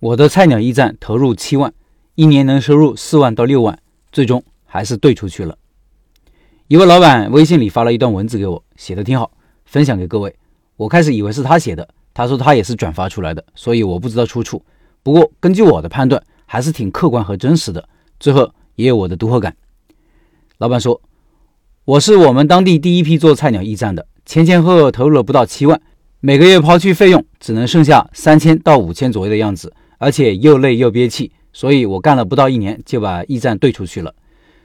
我的菜鸟驿站投入七万，一年能收入四万到六万，最终还是兑出去了。一位老板微信里发了一段文字给我，写的挺好，分享给各位。我开始以为是他写的，他说他也是转发出来的，所以我不知道出处。不过根据我的判断，还是挺客观和真实的，最后也有我的读后感。老板说：“我是我们当地第一批做菜鸟驿站的，前前后后投入了不到七万，每个月抛去费用，只能剩下三千到五千左右的样子。”而且又累又憋气，所以我干了不到一年就把驿站兑出去了。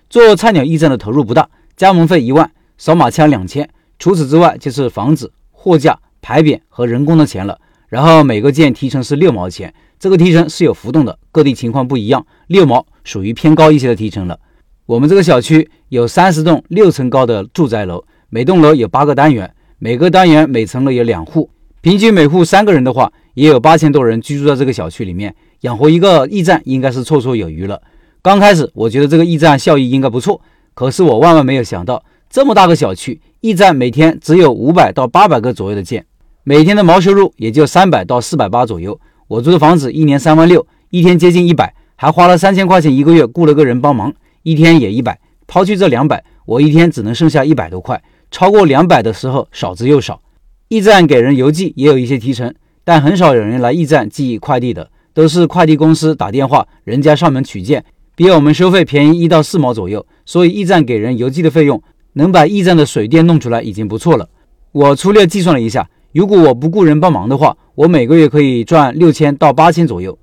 做菜鸟驿站的投入不大，加盟费一万，扫码枪两千，除此之外就是房子、货架、牌匾和人工的钱了。然后每个件提成是六毛钱，这个提成是有浮动的，各地情况不一样，六毛属于偏高一些的提成了。我们这个小区有三十栋六层高的住宅楼，每栋楼有八个单元，每个单元每层楼有两户，平均每户三个人的话。也有八千多人居住在这个小区里面，养活一个驿站应该是绰绰有余了。刚开始我觉得这个驿站效益应该不错，可是我万万没有想到，这么大个小区，驿站每天只有五百到八百个左右的件，每天的毛收入也就三百到四百八左右。我租的房子一年三万六，一天接近一百，还花了三千块钱一个月雇了个人帮忙，一天也一百。抛去这两百，我一天只能剩下一百多块，超过两百的时候少之又少。驿站给人邮寄也有一些提成。但很少有人来驿站寄快递的，都是快递公司打电话，人家上门取件，比我们收费便宜一到四毛左右。所以驿站给人邮寄的费用，能把驿站的水电弄出来已经不错了。我粗略计算了一下，如果我不雇人帮忙的话，我每个月可以赚六千到八千左右。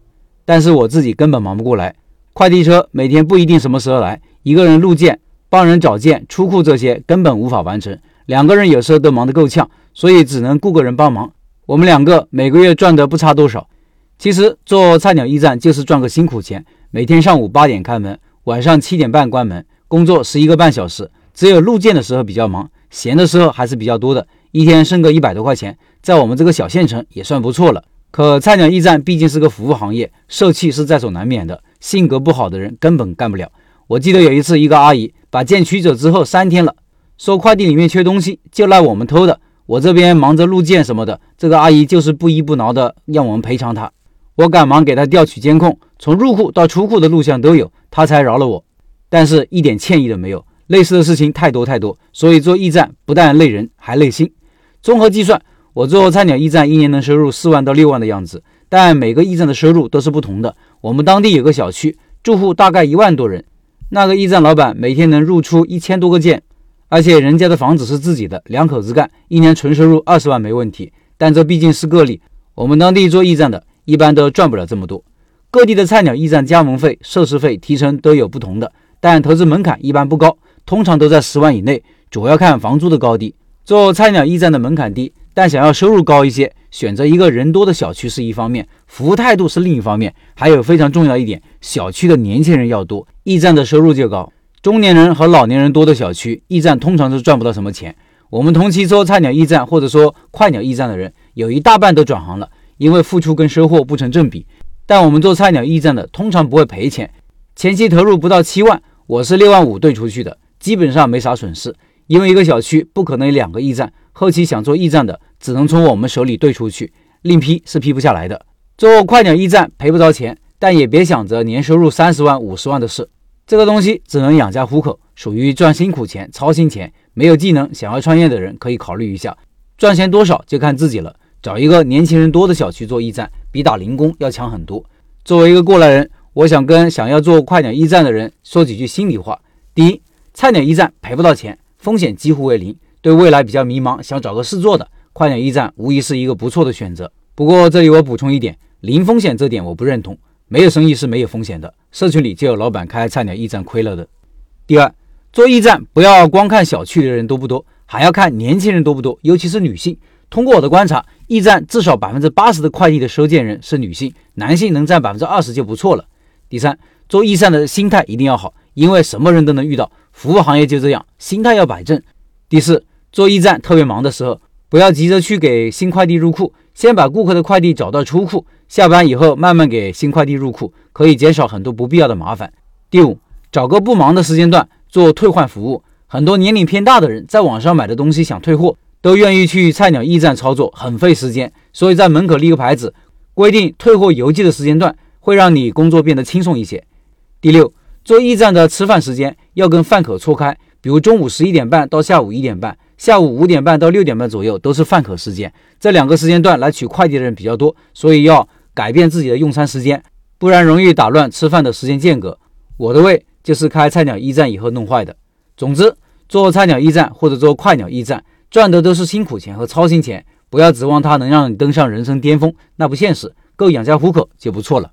但是我自己根本忙不过来，快递车每天不一定什么时候来，一个人录件、帮人找件、出库这些根本无法完成，两个人有时候都忙得够呛，所以只能雇个人帮忙。我们两个每个月赚的不差多少。其实做菜鸟驿站就是赚个辛苦钱。每天上午八点开门，晚上七点半关门，工作十一个半小时。只有录件的时候比较忙，闲的时候还是比较多的。一天剩个一百多块钱，在我们这个小县城也算不错了。可菜鸟驿站毕竟是个服务行业，受气是在所难免的。性格不好的人根本干不了。我记得有一次，一个阿姨把件取走之后三天了，说快递里面缺东西，就赖我们偷的。我这边忙着录件什么的，这个阿姨就是不依不挠的让我们赔偿她。我赶忙给她调取监控，从入库到出库的录像都有，她才饶了我。但是一点歉意都没有。类似的事情太多太多，所以做驿站不但累人，还累心。综合计算，我做菜鸟驿站一年能收入四万到六万的样子。但每个驿站的收入都是不同的。我们当地有个小区，住户大概一万多人，那个驿站老板每天能入出一千多个件。而且人家的房子是自己的，两口子干，一年纯收入二十万没问题。但这毕竟是个例，我们当地做驿站的，一般都赚不了这么多。各地的菜鸟驿站加盟费、设施费、提成都有不同的，但投资门槛一般不高，通常都在十万以内，主要看房租的高低。做菜鸟驿站的门槛低，但想要收入高一些，选择一个人多的小区是一方面，服务态度是另一方面，还有非常重要一点，小区的年轻人要多，驿站的收入就高。中年人和老年人多的小区，驿站通常是赚不到什么钱。我们同期做菜鸟驿站或者说快鸟驿站的人，有一大半都转行了，因为付出跟收获不成正比。但我们做菜鸟驿站的，通常不会赔钱。前期投入不到七万，我是六万五兑出去的，基本上没啥损失。因为一个小区不可能有两个驿站，后期想做驿站的，只能从我们手里兑出去，另批是批不下来的。做快鸟驿站赔不着钱，但也别想着年收入三十万、五十万的事。这个东西只能养家糊口，属于赚辛苦钱、操心钱。没有技能想要创业的人可以考虑一下，赚钱多少就看自己了。找一个年轻人多的小区做驿站，比打零工要强很多。作为一个过来人，我想跟想要做快鸟驿站的人说几句心里话：第一，菜鸟驿站赔不到钱，风险几乎为零。对未来比较迷茫，想找个事做的，快鸟驿站无疑是一个不错的选择。不过这里我补充一点，零风险这点我不认同。没有生意是没有风险的，社群里就有老板开菜鸟驿站亏了的。第二，做驿站不要光看小区的人多不多，还要看年轻人多不多，尤其是女性。通过我的观察，驿站至少百分之八十的快递的收件人是女性，男性能占百分之二十就不错了。第三，做驿站的心态一定要好，因为什么人都能遇到，服务行业就这样，心态要摆正。第四，做驿站特别忙的时候，不要急着去给新快递入库，先把顾客的快递找到出库。下班以后慢慢给新快递入库，可以减少很多不必要的麻烦。第五，找个不忙的时间段做退换服务。很多年龄偏大的人在网上买的东西想退货，都愿意去菜鸟驿站操作，很费时间。所以在门口立个牌子，规定退货邮寄的时间段，会让你工作变得轻松一些。第六，做驿站的吃饭时间要跟饭口错开，比如中午十一点半到下午一点半，下午五点半到六点半左右都是饭口时间，这两个时间段来取快递的人比较多，所以要改变自己的用餐时间，不然容易打乱吃饭的时间间隔。我的胃就是开菜鸟驿站以后弄坏的。总之，做菜鸟驿站或者做快鸟驿站，赚的都是辛苦钱和操心钱，不要指望它能让你登上人生巅峰，那不现实，够养家糊口就不错了。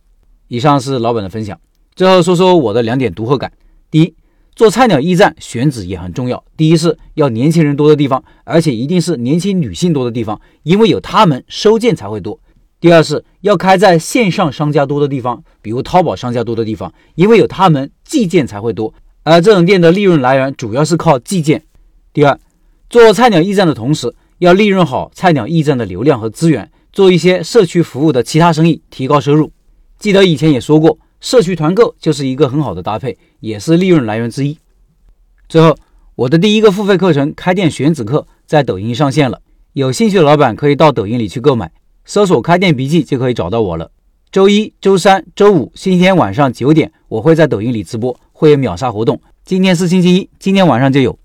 以上是老板的分享，最后说说我的两点读后感。第一，做菜鸟驿站选址也很重要，第一是要年轻人多的地方，而且一定是年轻女性多的地方，因为有她们收件才会多。第二是要开在线上商家多的地方，比如淘宝商家多的地方，因为有他们寄件才会多，而这种店的利润来源主要是靠寄件。第二，做菜鸟驿站的同时，要利润好菜鸟驿站的流量和资源，做一些社区服务的其他生意，提高收入。记得以前也说过，社区团购就是一个很好的搭配，也是利润来源之一。最后，我的第一个付费课程《开店选址课》在抖音上线了，有兴趣的老板可以到抖音里去购买。搜索“开店笔记”就可以找到我了。周一、周三、周五、星期天晚上九点，我会在抖音里直播，会有秒杀活动。今天是星期一，今天晚上就有。